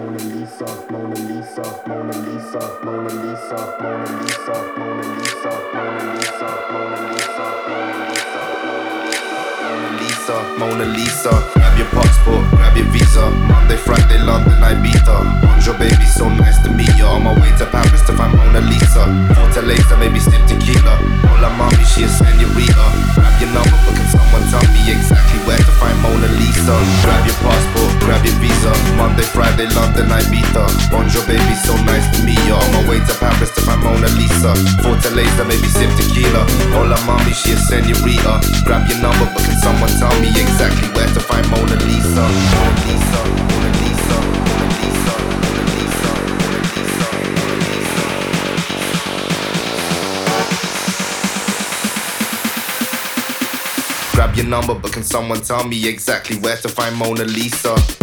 Mona Lisa. Grab your passport, grab your visa. Monday, Friday, London, Ibiza. Bonjour, baby, so nice to meet you. On my way to Paris to find Mona Lisa. Fortaleza, maybe sip tequila. Hola, mommy, she a senorita. Grab your number, but can someone tell me exactly where to find Mona Lisa? Grab your passport, grab your visa. Monday, Friday, London, Ibiza. Bonjour, baby, so nice to meet you. On my way to Paris to find Mona Lisa. Fortaleza, maybe sip tequila. Hola, mommy, she a senorita. Grab your number, but can someone tell me exactly where to find Mona Lisa, Mona Lisa, Mona Lisa. Grab your number, but can someone tell me exactly where to find Mona Lisa?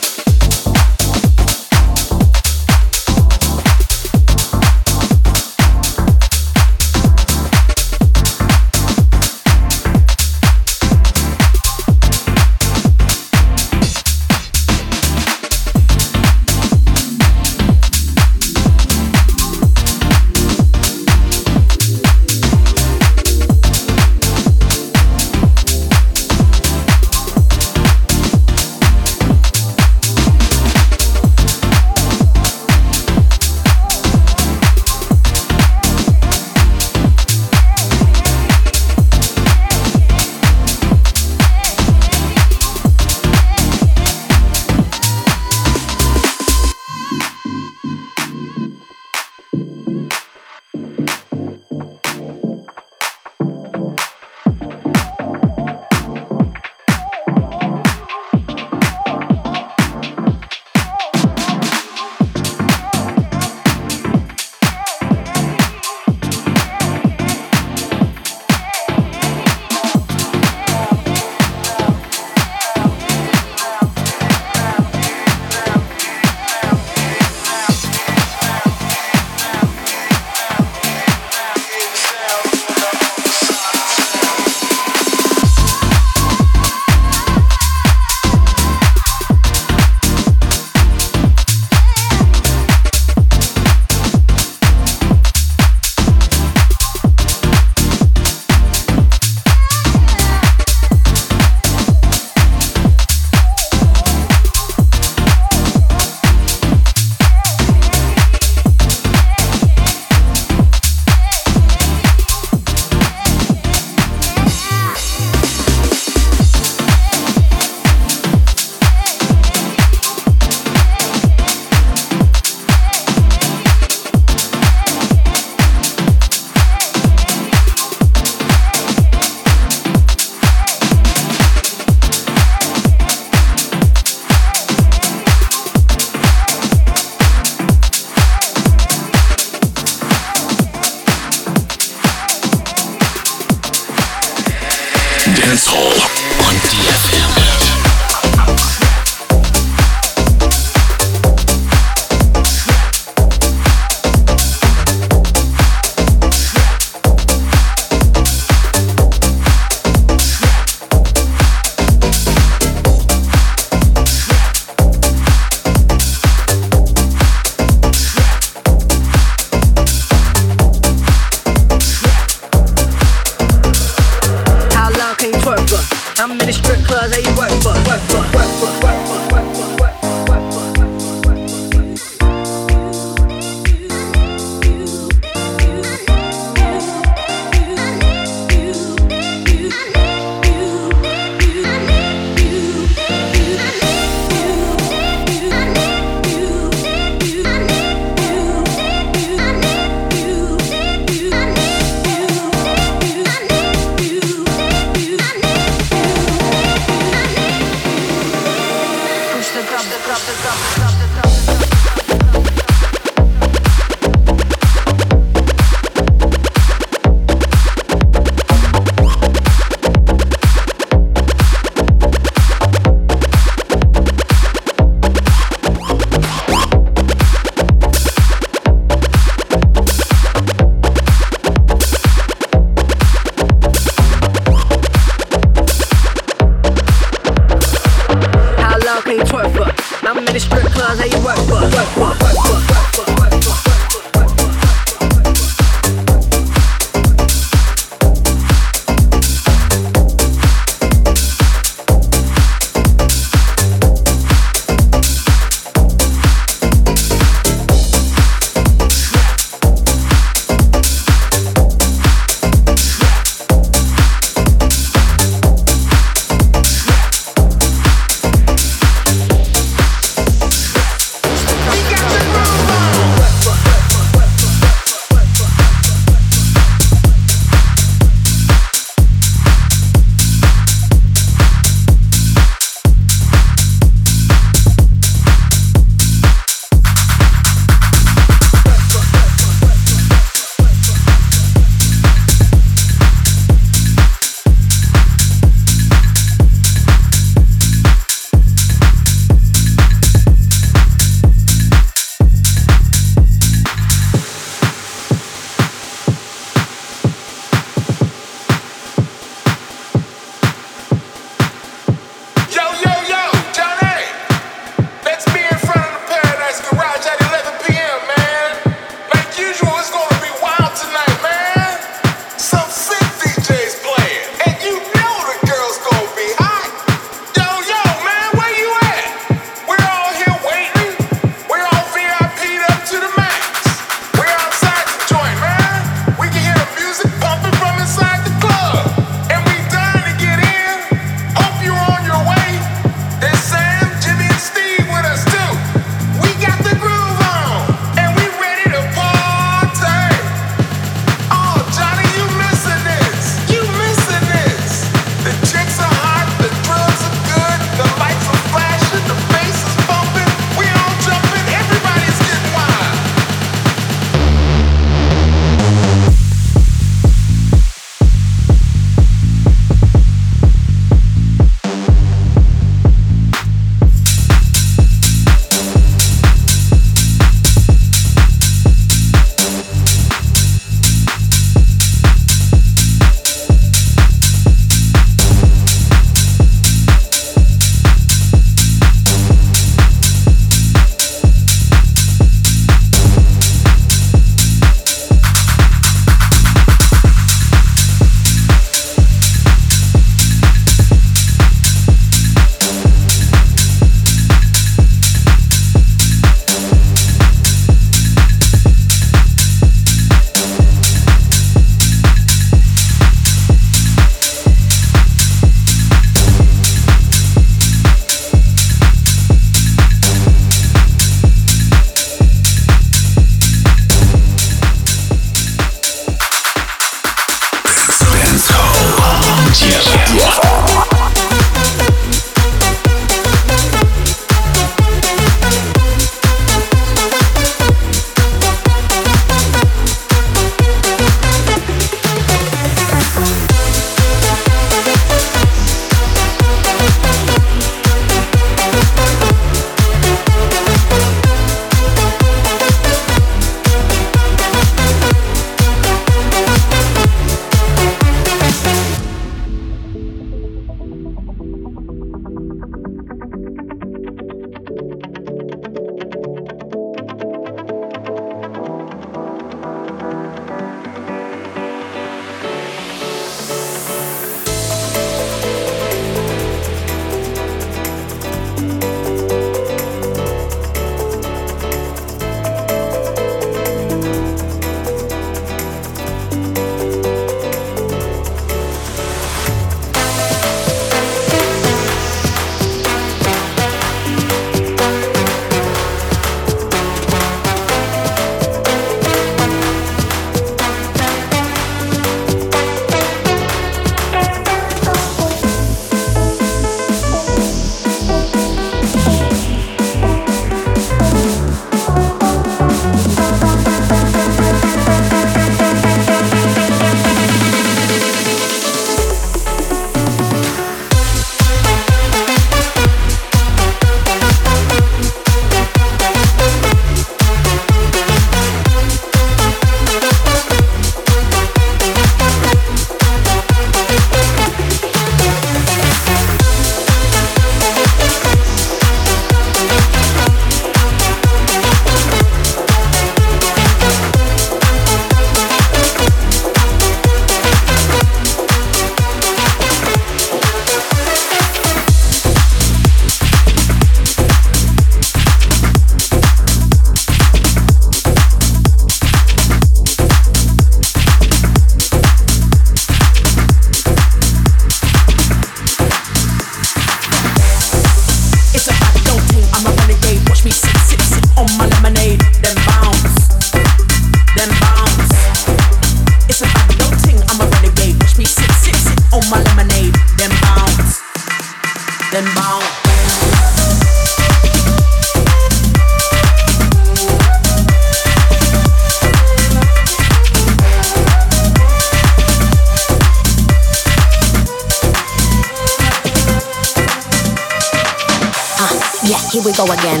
Yeah, here we go again.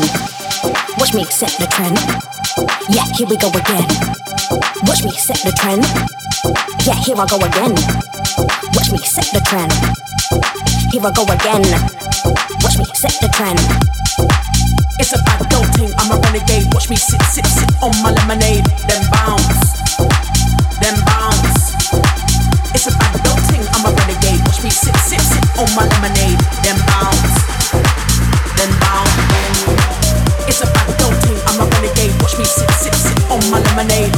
Watch me set the trend. Yeah, here we go again. Watch me set the trend. Yeah, here I go again. Watch me set the trend. Here I go again. Watch me set the trend. It's a bad don't thing, I'm a renegade. Watch me sit, sit, sit on my lemonade, then bounce, then bounce. It's a bad don't thing, I'm a renegade. Watch me sit, sit, sit on my lemonade, then bounce, It's a I'm a renegade. Watch me sit, sit, sit on my lemonade,